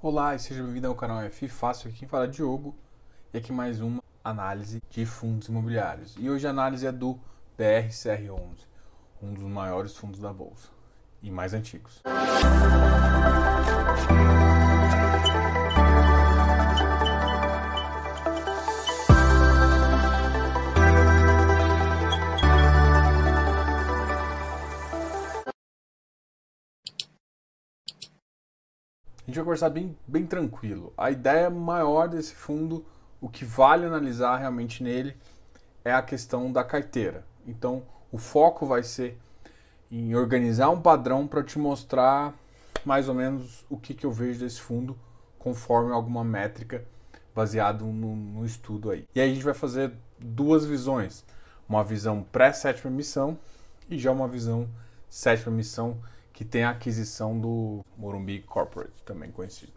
Olá e seja bem-vindo ao canal F Fácil, aqui fala Diogo e aqui mais uma análise de fundos imobiliários. E hoje a análise é do BRCR11, um dos maiores fundos da bolsa e mais antigos. Gente vai conversar bem, bem tranquilo. A ideia maior desse fundo, o que vale analisar realmente nele, é a questão da carteira. Então, o foco vai ser em organizar um padrão para te mostrar mais ou menos o que, que eu vejo desse fundo conforme alguma métrica baseado no, no estudo aí. E aí a gente vai fazer duas visões, uma visão pré-sétima emissão e já uma visão sétima emissão que tem a aquisição do Morumbi Corporate, também conhecido.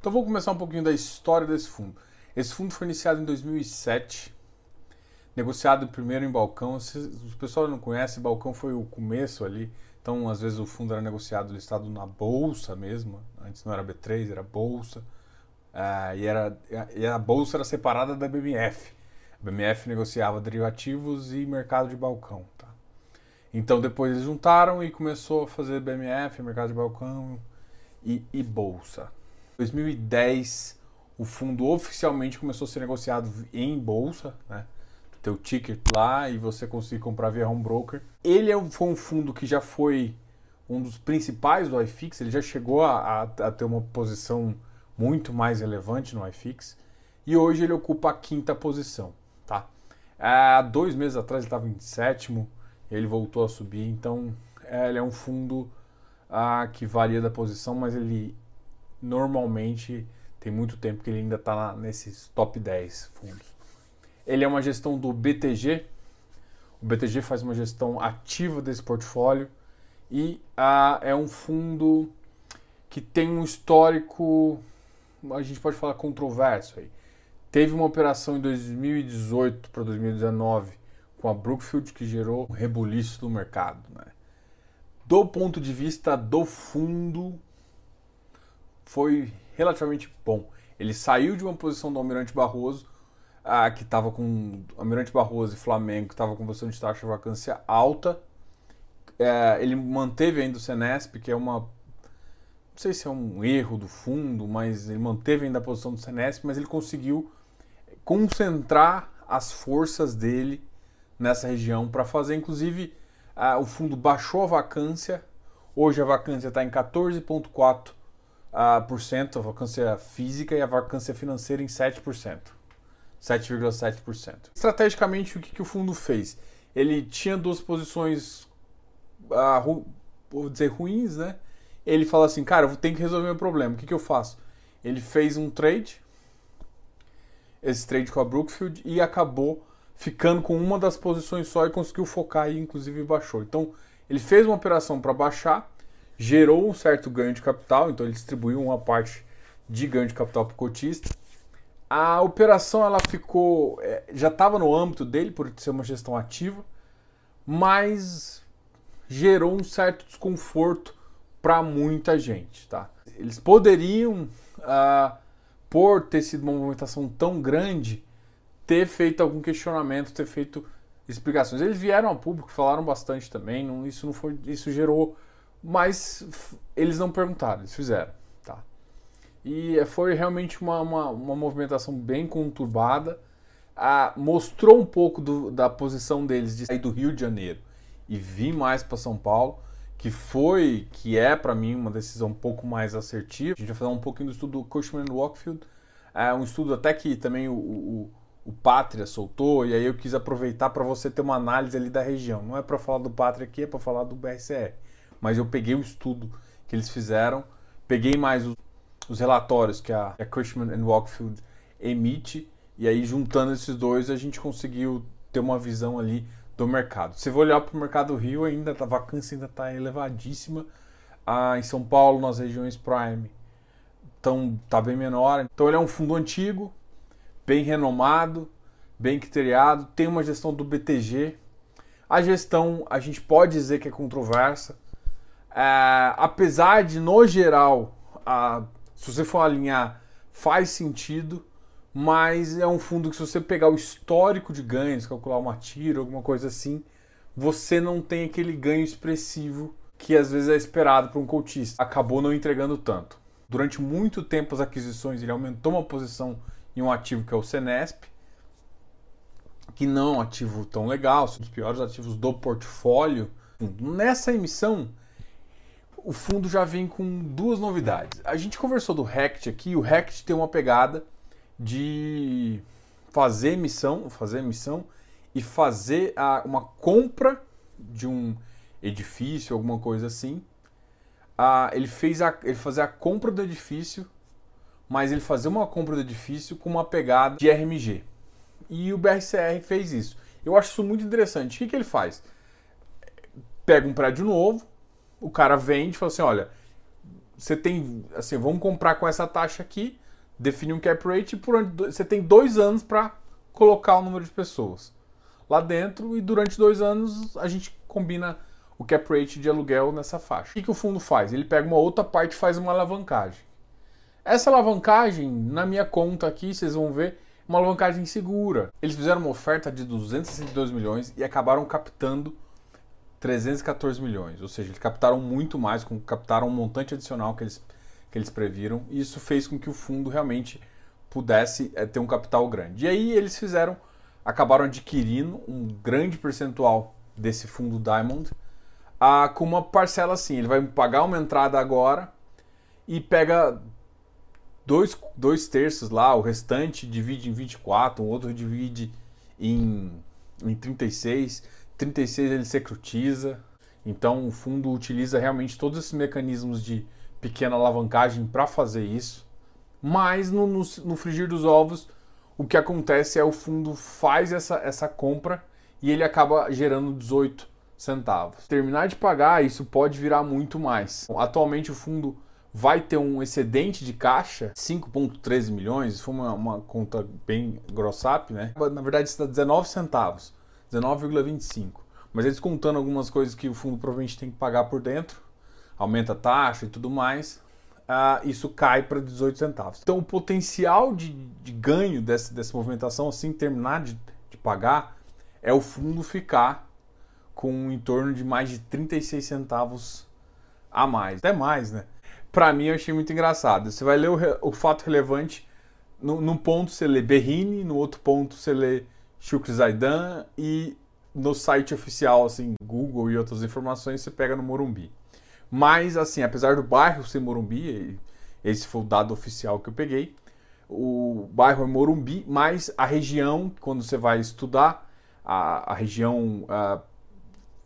Então vou começar um pouquinho da história desse fundo. Esse fundo foi iniciado em 2007, negociado primeiro em balcão. Se o pessoal não conhece, balcão foi o começo ali. Então, às vezes o fundo era negociado listado na bolsa mesmo. Antes não era B3, era bolsa. Uh, e, era, e a bolsa era separada da BMF. A BMF negociava derivativos e mercado de balcão. Então depois eles juntaram e começou a fazer BMF, mercado de balcão e, e bolsa. Em 2010 o fundo oficialmente começou a ser negociado em bolsa, né? Teu ticket lá e você conseguir comprar via home broker. Ele é foi um fundo que já foi um dos principais do iFix, ele já chegou a, a, a ter uma posição muito mais relevante no iFix e hoje ele ocupa a quinta posição, tá? Há dois meses atrás ele estava em sétimo, ele voltou a subir. Então, é, ele é um fundo ah, que varia da posição, mas ele normalmente tem muito tempo que ele ainda está nesses top 10 fundos. Ele é uma gestão do BTG. O BTG faz uma gestão ativa desse portfólio e ah, é um fundo que tem um histórico, a gente pode falar controverso aí. Teve uma operação em 2018 para 2019 com a Brookfield que gerou um rebuliço do mercado. Né? Do ponto de vista do fundo, foi relativamente bom. Ele saiu de uma posição do Almirante Barroso, ah, que estava com Almirante Barroso e Flamengo, que estava com posição de taxa de vacância alta. É, ele manteve ainda o Senesp, que é uma. Não sei se é um erro do fundo, mas ele manteve ainda a posição do Senesp, mas ele conseguiu concentrar as forças dele nessa região para fazer. Inclusive, o fundo baixou a vacância. Hoje a vacância está em 14,4%, a vacância física, e a vacância financeira em 7%. 7,7%. Estrategicamente, o que, que, o fundo fez? Ele tinha duas posições, ah, vou dizer, ruins, né? Ele fala assim, cara, eu tenho que resolver meu problema. O que, que eu faço? Ele fez um trade, esse trade com a Brookfield, e acabou ficando com uma das posições só e conseguiu focar e inclusive baixou. Então ele fez uma operação para baixar, gerou um certo ganho de capital, então ele distribuiu uma parte de ganho de capital para o cotista. A operação ela ficou, é, já estava no âmbito dele por ser uma gestão ativa, mas gerou um certo desconforto para muita gente, tá? Eles poderiam, ah, por ter sido uma movimentação tão grande, ter feito algum questionamento, ter feito explicações. Eles vieram ao público, falaram bastante também, não, isso não foi, isso gerou, mas eles não perguntaram, eles fizeram, tá? E foi realmente uma, uma, uma movimentação bem conturbada, mostrou um pouco do, da posição deles de sair do Rio de Janeiro e vir mais para São Paulo, que foi, que é para mim uma decisão um pouco mais assertiva. A gente vai falar um pouquinho do estudo do Cushman Walkfield, é um estudo até que também o, o o Pátria soltou, e aí eu quis aproveitar para você ter uma análise ali da região. Não é para falar do Pátria aqui, é para falar do BRCR. Mas eu peguei o estudo que eles fizeram, peguei mais os, os relatórios que a, a Cushman and Wakefield emite, e aí juntando esses dois a gente conseguiu ter uma visão ali do mercado. Se você olhar para o mercado Rio, ainda tá, a vacância ainda está elevadíssima. Ah, em São Paulo, nas regiões Prime, então tá bem menor. Então ele é um fundo antigo, bem renomado, bem criteriado, tem uma gestão do BTG. A gestão a gente pode dizer que é controversa, é, apesar de no geral a, Se você for alinhar, faz sentido, mas é um fundo que se você pegar o histórico de ganhos, calcular uma tira, alguma coisa assim, você não tem aquele ganho expressivo que às vezes é esperado para um coachista. Acabou não entregando tanto. Durante muito tempo as aquisições ele aumentou uma posição em um ativo que é o Senesp, que não é um ativo tão legal, um dos piores ativos do portfólio. Nessa emissão, o fundo já vem com duas novidades. A gente conversou do Rect aqui, o Rect tem uma pegada de fazer emissão, fazer emissão e fazer a, uma compra de um edifício, alguma coisa assim. Ele fez a, ele fazer a compra do edifício, mas ele fazer uma compra do edifício com uma pegada de RMG. E o BRCR fez isso. Eu acho isso muito interessante. O que, que ele faz? Pega um prédio novo, o cara vende e fala assim: olha, você tem. Assim, vamos comprar com essa taxa aqui, define um cap rate e por você tem dois anos para colocar o número de pessoas lá dentro e durante dois anos a gente combina o cap rate de aluguel nessa faixa. O que, que o fundo faz? Ele pega uma outra parte e faz uma alavancagem. Essa alavancagem, na minha conta aqui, vocês vão ver, uma alavancagem segura. Eles fizeram uma oferta de 262 milhões e acabaram captando 314 milhões. Ou seja, eles captaram muito mais, captaram um montante adicional que eles, que eles previram. E isso fez com que o fundo realmente pudesse é, ter um capital grande. E aí eles fizeram, acabaram adquirindo um grande percentual desse fundo Diamond ah, com uma parcela assim. Ele vai pagar uma entrada agora e pega dois, dois terços lá, o restante divide em 24, o outro divide em, em 36. 36 ele securitiza. Então o fundo utiliza realmente todos esses mecanismos de pequena alavancagem para fazer isso. Mas no, no, no, frigir dos ovos, o que acontece é o fundo faz essa, essa compra e ele acaba gerando 18 centavos. Terminar de pagar, isso pode virar muito mais. Atualmente o fundo vai ter um excedente de caixa, 5,13 milhões, foi uma, uma conta bem grossap, né? Na verdade está 19 centavos, 19,25. Mas eles contando algumas coisas que o fundo provavelmente tem que pagar por dentro, aumenta a taxa e tudo mais, uh, isso cai para 18 centavos. Então o potencial de, de ganho dessa, dessa movimentação, assim terminar de, de pagar, é o fundo ficar com em torno de mais de 36 centavos a mais. Até mais, né? Para mim eu achei muito engraçado. Você vai ler o, o fato relevante, no, num ponto você lê Berrini, no outro ponto você lê Shukri Zaidan e no site oficial, assim, Google e outras informações, você pega no Morumbi. Mas, assim, apesar do bairro ser Morumbi, esse foi o dado oficial que eu peguei, o bairro é Morumbi, mas a região, quando você vai estudar, a, a região a,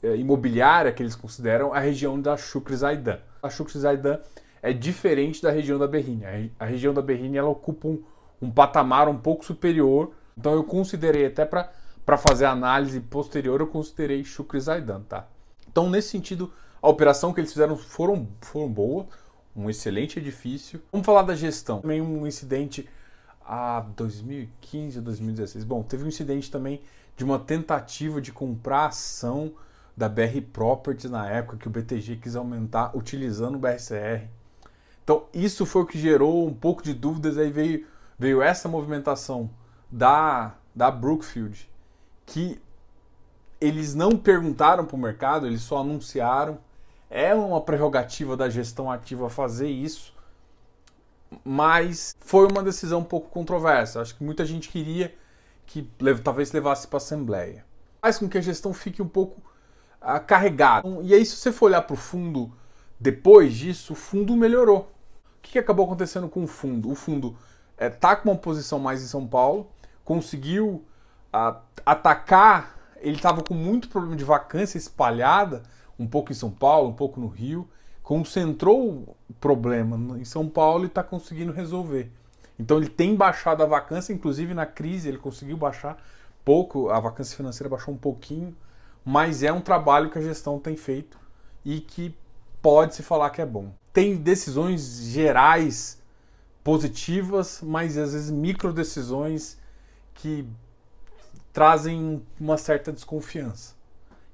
é, imobiliária que eles consideram a região da Shukri Zaidan. A Shukri Zaidan é diferente da região da Berrini. A região da Berrini ela ocupa um, um patamar um pouco superior. Então eu considerei até para fazer análise posterior, eu considerei Shukri Zaidan, tá? Então nesse sentido, a operação que eles fizeram foram, foram boa, um excelente edifício. Vamos falar da gestão. Também um incidente a 2015 ou 2016. Bom, teve um incidente também de uma tentativa de comprar ação da BR Properties na época que o BTG quis aumentar utilizando o BRCR. Então, isso foi o que gerou um pouco de dúvidas. Aí veio, veio essa movimentação da, da Brookfield, que eles não perguntaram para o mercado, eles só anunciaram. É uma prerrogativa da gestão ativa fazer isso, mas foi uma decisão um pouco controversa. Acho que muita gente queria que talvez levasse para a Assembleia. Faz com que a gestão fique um pouco uh, carregado. E aí, se você for olhar para o fundo depois disso, o fundo melhorou. O que, que acabou acontecendo com o fundo? O fundo está é, com uma posição mais em São Paulo, conseguiu uh, atacar. Ele estava com muito problema de vacância espalhada, um pouco em São Paulo, um pouco no Rio. Concentrou o problema em São Paulo e está conseguindo resolver. Então ele tem baixado a vacância, inclusive na crise ele conseguiu baixar pouco, a vacância financeira baixou um pouquinho mas é um trabalho que a gestão tem feito e que pode se falar que é bom. Tem decisões gerais positivas, mas às vezes micro decisões que trazem uma certa desconfiança.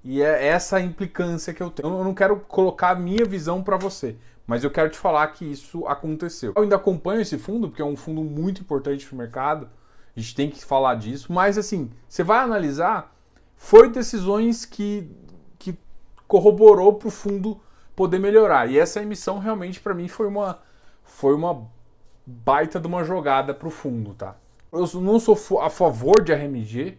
E é essa a implicância que eu tenho. Eu não quero colocar a minha visão para você, Mas eu quero te falar que isso aconteceu. Eu ainda acompanho esse fundo, porque é um fundo muito importante para o mercado. A gente tem que falar disso. Mas assim, você vai analisar, foi decisões que, que corroborou para o fundo poder melhorar. E essa emissão realmente para mim foi uma, foi uma baita de uma jogada para o fundo, tá? Eu não sou a favor de RMG,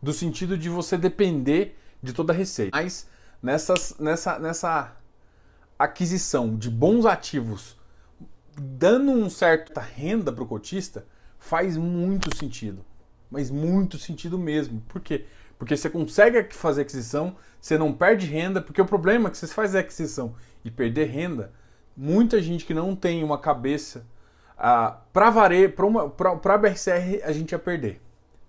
do sentido de você depender de toda a receita. Mas nessas, nessa, nessa aquisição de bons ativos, dando um certa renda para o cotista, faz muito sentido. Mas muito sentido mesmo. Por quê? Porque você consegue fazer aquisição, você não perde renda, porque o problema é que você faz a aquisição e perder renda, muita gente que não tem uma cabeça ah, para varejo, para BRCR a gente ia perder.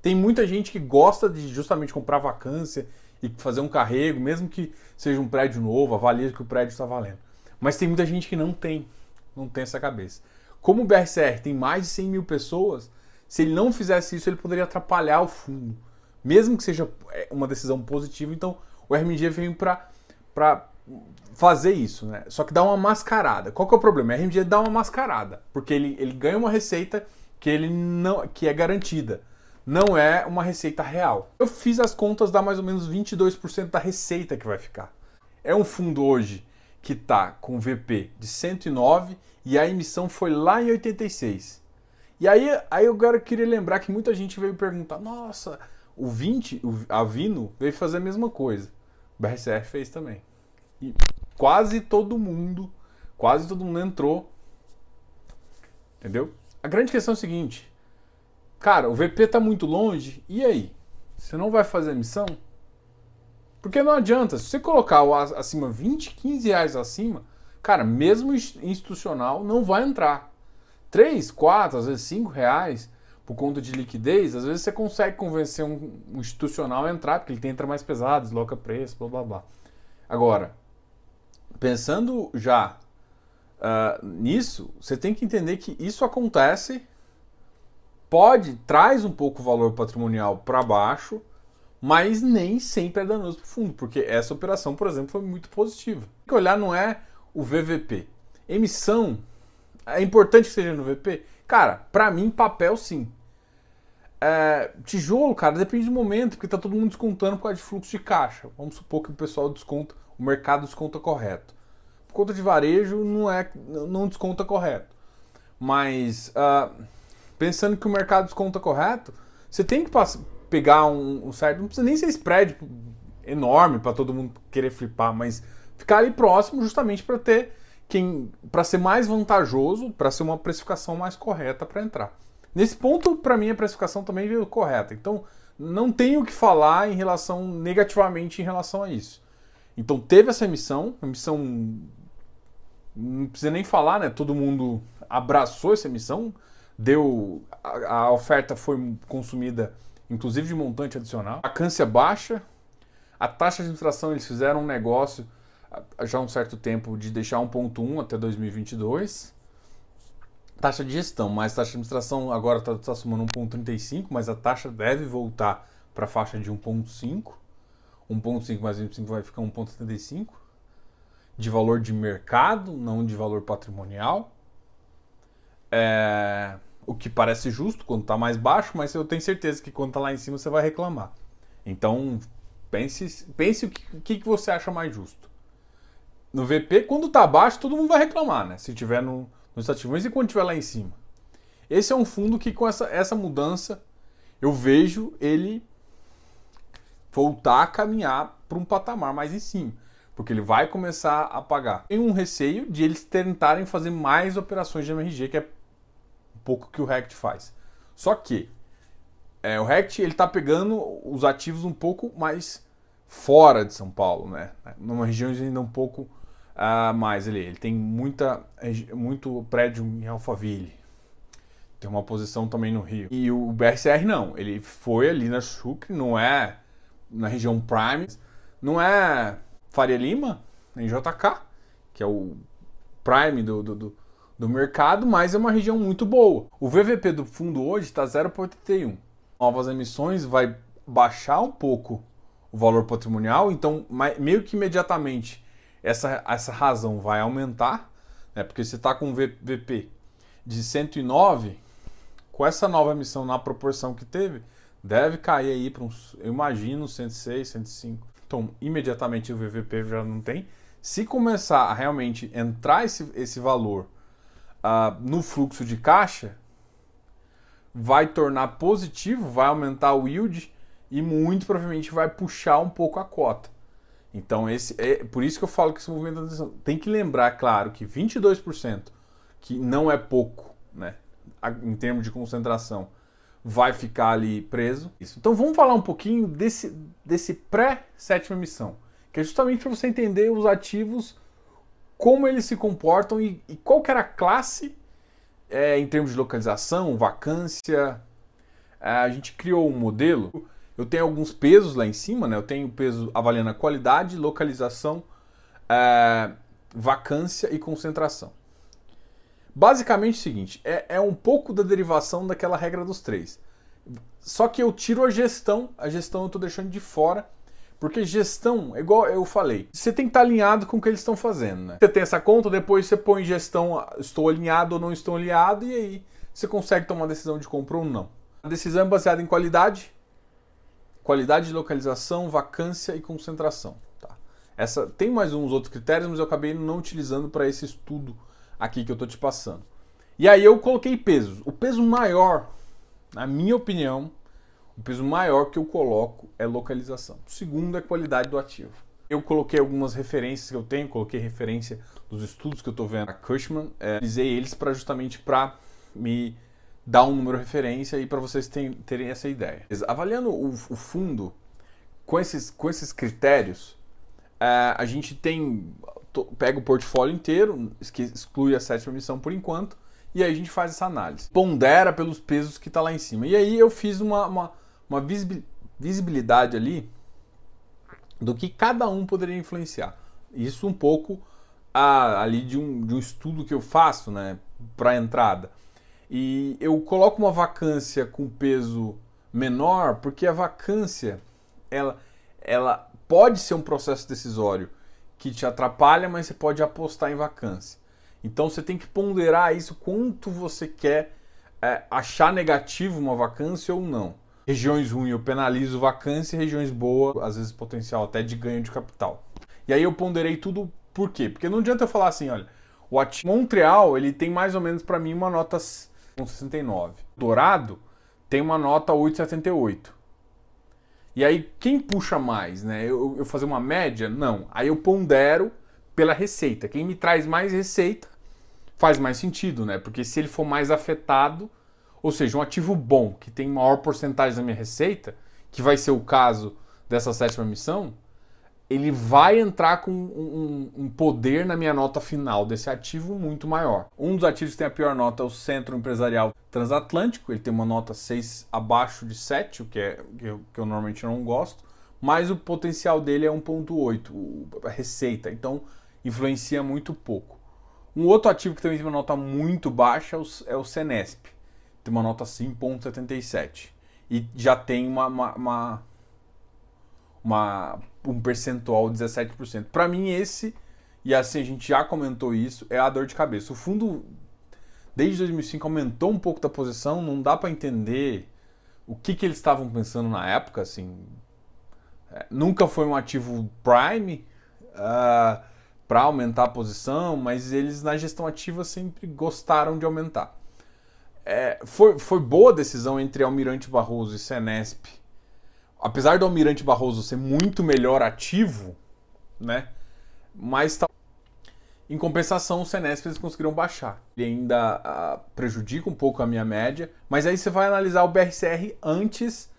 Tem muita gente que gosta de justamente comprar vacância e fazer um carrego, mesmo que seja um prédio novo, avalia que o prédio está valendo. Mas tem muita gente que não tem, não tem essa cabeça. Como o BRCR tem mais de 100 mil pessoas, se ele não fizesse isso, ele poderia atrapalhar o fundo. Mesmo que seja é, uma decisão positiva, então o RMG veio para fazer isso, né? Só que dá uma mascarada. Qual que é o problema? O RMG dá uma mascarada, porque ele, ele ganha uma receita que ele não que é garantida não é uma receita real. Eu fiz as contas, dá mais ou menos 22% da receita que vai ficar. É um fundo hoje que está com VP de 109 e a emissão foi lá em 86. E aí, aí eu queria lembrar que muita gente veio perguntar: nossa, o 20, o, a Vino veio fazer a mesma coisa. O BRCR fez também. E quase todo mundo, quase todo mundo entrou. Entendeu? A grande questão é o seguinte: Cara, o VP está muito longe, e aí? Você não vai fazer a missão? Porque não adianta, se você colocar o acima 20, 15 reais acima, cara, mesmo institucional não vai entrar. 3, 4, às vezes 5 reais por conta de liquidez, às vezes você consegue convencer um, um institucional a entrar, porque ele entra mais pesado, desloca preço, blá blá blá. Agora, pensando já uh, nisso, você tem que entender que isso acontece pode, traz um pouco o valor patrimonial para baixo, mas nem sempre é danoso para o fundo, porque essa operação, por exemplo, foi muito positiva. Tem que olhar não é o VVP. Emissão, é importante que seja no VP? Cara, para mim, papel sim. É, tijolo, cara, depende do momento, porque tá todo mundo descontando por causa de fluxo de caixa. Vamos supor que o pessoal desconta, o mercado desconta correto. Por conta de varejo, não é, não desconta correto. Mas uh, pensando que o mercado desconta correto, você tem que pegar um, um certo. Não precisa nem ser spread enorme para todo mundo querer flipar, mas ficar ali próximo justamente para ter quem para ser mais vantajoso, para ser uma precificação mais correta para entrar. Nesse ponto, para mim a precificação também veio correta. Então, não tenho o que falar em relação negativamente em relação a isso. Então, teve essa emissão, emissão não precisa nem falar, né? Todo mundo abraçou essa emissão deu a, a, oferta foi consumida inclusive de montante adicional, a vacância baixa, a taxa de administração eles fizeram um negócio já há um certo tempo de deixar 1.1 até 2022. Taxa de gestão, mas taxa de administração agora está tá somando 1.35, mas a taxa deve voltar para a faixa de 1.5. 1.5 mais 25 vai ficar 1.75 de valor de mercado, não de valor patrimonial. É, o que parece justo quando está mais baixo, mas eu tenho certeza que quando está lá em cima você vai reclamar. Então, pense, pense o que, que você acha mais justo. No VP, quando está abaixo, todo mundo vai reclamar, né? Se tiver no, no estativo. Mas e quando estiver lá em cima? Esse é um fundo que com essa, essa mudança eu vejo ele voltar a caminhar para um patamar mais em cima. Porque ele vai começar a pagar. Tem um receio de eles tentarem fazer mais operações de MRG, que é pouco que o Rect faz. Só que é, o Rect ele está pegando os ativos um pouco mais fora de São Paulo, né? Numa região ainda um pouco uh, mais ali. Ele tem muita, muito prédio em Alphaville. Tem uma posição também no Rio. E o BRCR não. Ele foi ali na Chucre, não é na região Prime, não é Faria Lima, em JK, que é o Prime do, do, do do mercado, mas é uma região muito boa. O VVP do fundo hoje está 0,81. Novas emissões vai baixar um pouco o valor patrimonial, então meio que imediatamente essa, essa razão vai aumentar. né? porque você está com um VP de 109, com essa nova emissão na proporção que teve, deve cair aí para uns, eu imagino, 106, 105. Então, imediatamente o VVP já não tem. Se começar a realmente entrar esse, esse valor uh, no fluxo de caixa, vai tornar positivo, vai aumentar o yield e muito provavelmente vai puxar um pouco a cota. Então, esse é por isso que eu falo que esse movimento tem que lembrar, claro, que 22%, que não é pouco, né, em termos de concentração, vai ficar ali preso. Então, vamos falar um pouquinho desse, desse pré-sétima emissão, que é justamente para você entender os ativos, como eles se comportam e, e qual que era a classe é, em termos de localização, vacância. É, a gente criou um modelo eu tenho alguns pesos lá em cima, né? Eu tenho peso avaliando a qualidade, localização, é, vacância e concentração. Basicamente é o seguinte, é, é um pouco da derivação daquela regra dos três. Só que eu tiro a gestão, a gestão eu estou deixando de fora, porque gestão, igual eu falei, você tem que estar alinhado com o que eles estão fazendo. Né? Você tem essa conta, depois você põe gestão, estou alinhado ou não estou alinhado, e aí você consegue tomar uma decisão de compra ou não. A decisão é baseada em qualidade, qualidade de localização, vacância e concentração. Tá? Essa tem mais uns outros critérios, mas eu acabei não utilizando para esse estudo aqui que eu estou te passando. E aí eu coloquei pesos. O peso maior, na minha opinião, o peso maior que eu coloco é localização. O segundo é qualidade do ativo. Eu coloquei algumas referências que eu tenho, coloquei referência dos estudos que eu estou vendo a Cushman, é, utilizei eles para justamente para me dar um número referência e para vocês terem essa ideia. Avaliando o, o, fundo com esses, com esses critérios, é, a gente tem pega o portfólio inteiro, exclui a sétima emissão por enquanto, e aí a gente faz essa análise. Pondera pelos pesos que está lá em cima. E aí eu fiz uma, uma, uma visibilidade ali do que cada um poderia influenciar. Isso um pouco a, ali de um, de um estudo que eu faço né, para a entrada. E eu coloco uma vacância com peso menor porque a vacância ela, ela pode ser um processo decisório que te atrapalha, mas você pode apostar em vacância. Então você tem que ponderar isso quanto você quer é, achar negativo uma vacância ou não. Regiões ruins eu penalizo vacância, regiões boas, às vezes potencial até de ganho de capital. E aí eu ponderei tudo por quê? Porque não adianta eu falar assim, olha, o Montreal ele tem mais ou menos para mim uma nota 1,69. Dourado tem uma nota 8,78. E aí, quem puxa mais, né? Eu, eu fazer uma média? Não. Aí eu pondero pela receita. Quem me traz mais receita faz mais sentido, né? Porque se ele for mais afetado, ou seja, um ativo bom que tem maior porcentagem da minha receita, que vai ser o caso dessa sétima missão, ele vai entrar com um, um, poder na minha nota final desse ativo muito maior. Um dos ativos que tem a pior nota é o Centro Empresarial Transatlântico, ele tem uma nota 6 abaixo de 7, o que, é, que eu, que eu normalmente não gosto, mas o potencial dele é 1,8, a receita, então influencia muito pouco. Um outro ativo que também tem uma nota muito baixa é o, é o Cenesp, tem uma nota 5,77 e já tem uma, uma, uma uma, um percentual de 17%. Para mim, esse, e assim a gente já comentou isso, é a dor de cabeça. O fundo, desde 2005, aumentou um pouco da posição, não dá para entender o que, que eles estavam pensando na época. Assim, é, nunca foi um ativo prime uh, ah, para aumentar a posição, mas eles na gestão ativa sempre gostaram de aumentar. É, foi, foi boa a decisão entre Almirante Barroso e Senesp apesar do Almirante Barroso ser muito melhor ativo, né? Mas tá... em compensação, o Senesp eles conseguiram baixar. Ele ainda uh, prejudica um pouco a minha média, mas aí você vai analisar o BRCR antes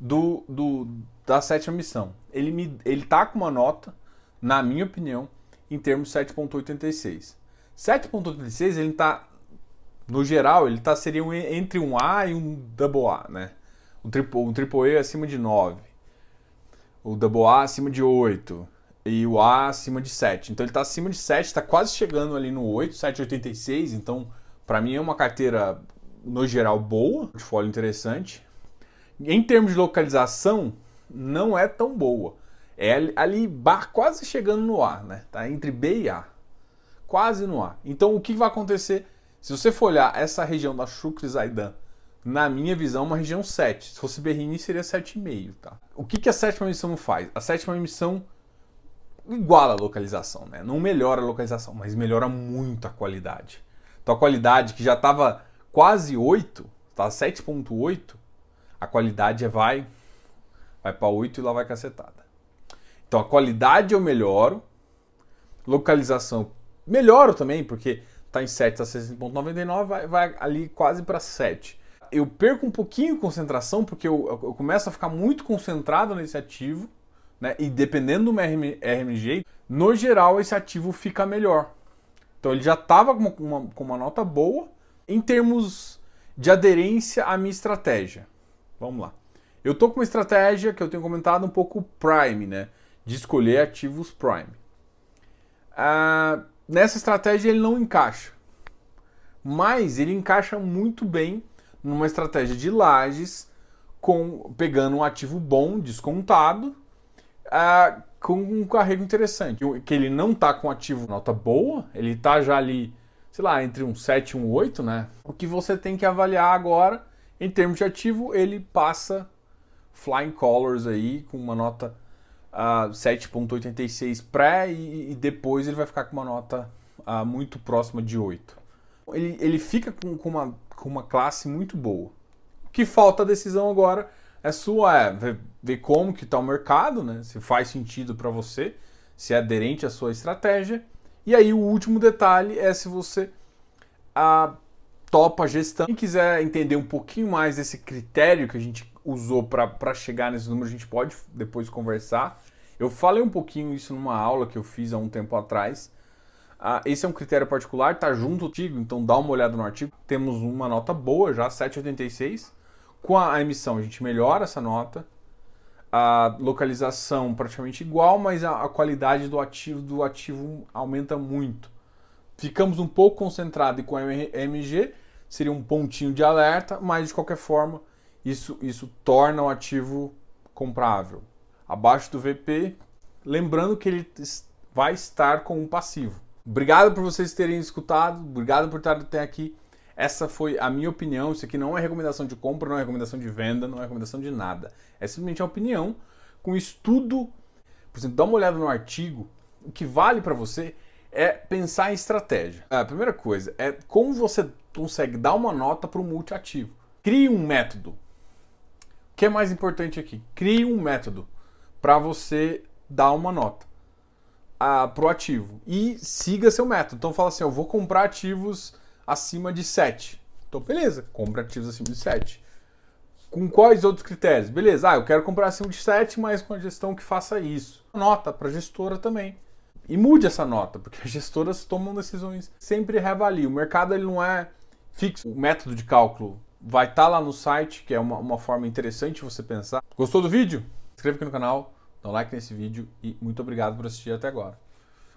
do, do da sétima missão. Ele, me, ele tá com uma nota, na minha opinião, em termos 7.86. 7.86 ele tá no geral, ele tá seria um, entre um A e um double A, né? Um triple, um triple A acima de 9, o double A acima de 8 e o A acima de 7. Então ele está acima de 7, está quase chegando ali no 8, 7,86. Então, para mim é uma carteira, no geral, boa, portfólio interessante. Em termos de localização, não é tão boa. É ali quase chegando no A, né? Tá entre B e A. quase no A. Então o que vai acontecer se você for olhar essa região da Shukri Zaidan, na minha visão, uma região 7. Se fosse Berrini, seria 7,5, tá? O que, que a sétima missão faz? A sétima missão iguala a localização, né? Não melhora a localização, mas melhora muito a qualidade. Então a qualidade que já estava quase 8, tá 7.8, a qualidade é vai vai para 8 e lá vai cacetada. Então a qualidade eu melhoro, localização melhoro também, porque está em 7 a 6.99, vai, vai ali quase para 7. Eu perco um pouquinho de concentração, porque eu, eu, começo a ficar muito concentrado nesse ativo, né? E dependendo do meu RMG, no geral esse ativo fica melhor. Então ele já estava com uma, com uma nota boa em termos de aderência à minha estratégia. Vamos lá. Eu estou com uma estratégia que eu tenho comentado um pouco prime, né? De escolher ativos prime. Ah, nessa estratégia ele não encaixa. Mas ele encaixa muito bem numa estratégia de lajes, com, pegando um ativo bom, descontado, uh, com um carrego interessante. Que ele não está com ativo nota boa, ele está já ali, sei lá, entre um 7 e um 8, né? O que você tem que avaliar agora, em termos de ativo, ele passa flying colors aí, com uma nota uh, 7.86 pré e, e, depois ele vai ficar com uma nota uh, muito próxima de 8. Ele, ele fica com, com, uma, com uma classe muito boa. O que falta a decisão agora é sua, é ver, ver como que está o mercado, né? se faz sentido para você, se é aderente à sua estratégia. E aí o último detalhe é se você a, topa a gestão. Quem quiser entender um pouquinho mais desse critério que a gente usou para chegar nesses números, a gente pode depois conversar. Eu falei um pouquinho isso numa aula que eu fiz há um tempo atrás. Ah, esse é um critério particular, está junto contigo, então dá uma olhada no artigo. Temos uma nota boa já, 7,86. Com a emissão a gente melhora essa nota. A localização praticamente igual, mas a, a qualidade do ativo do ativo aumenta muito. Ficamos um pouco concentrados com a MG, seria um pontinho de alerta, mas de qualquer forma isso, isso torna o ativo comprável. Abaixo do VP, lembrando que ele vai estar com um passivo. Obrigado por vocês terem escutado, obrigado por estar até aqui. Essa foi a minha opinião. Isso aqui não é recomendação de compra, não é recomendação de venda, não é recomendação de nada. É simplesmente a opinião com estudo. Por exemplo, dá uma olhada no artigo. O que vale para você é pensar em estratégia. A primeira coisa é como você consegue dar uma nota para o multiativo. Crie um método. O que é mais importante aqui? Crie um método para você dar uma nota ah, pro ativo e siga seu método. Então fala assim, eu vou comprar ativos acima de 7. Então beleza, compra ativos acima de 7. Com quais outros critérios? Beleza, ah, eu quero comprar acima de 7, mas com a gestão que faça isso. Nota para gestora também. E mude essa nota, porque as gestoras tomam decisões, sempre reavalia. O mercado ele não é fixo. O método de cálculo vai estar tá lá no site, que é uma, uma forma interessante você pensar. Gostou do vídeo? Inscreva aqui no canal, dá um like nesse vídeo e muito obrigado por assistir até agora.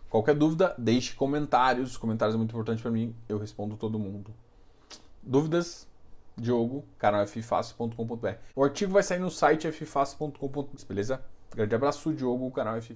Qualquer dúvida, deixe comentários. Os comentários é muito importante para mim, eu respondo todo mundo. Dúvidas? Diogo, canal ffácil.com.br. O artigo vai sair no site ffácil.com.br, beleza? Grande abraço, Diogo, canal F.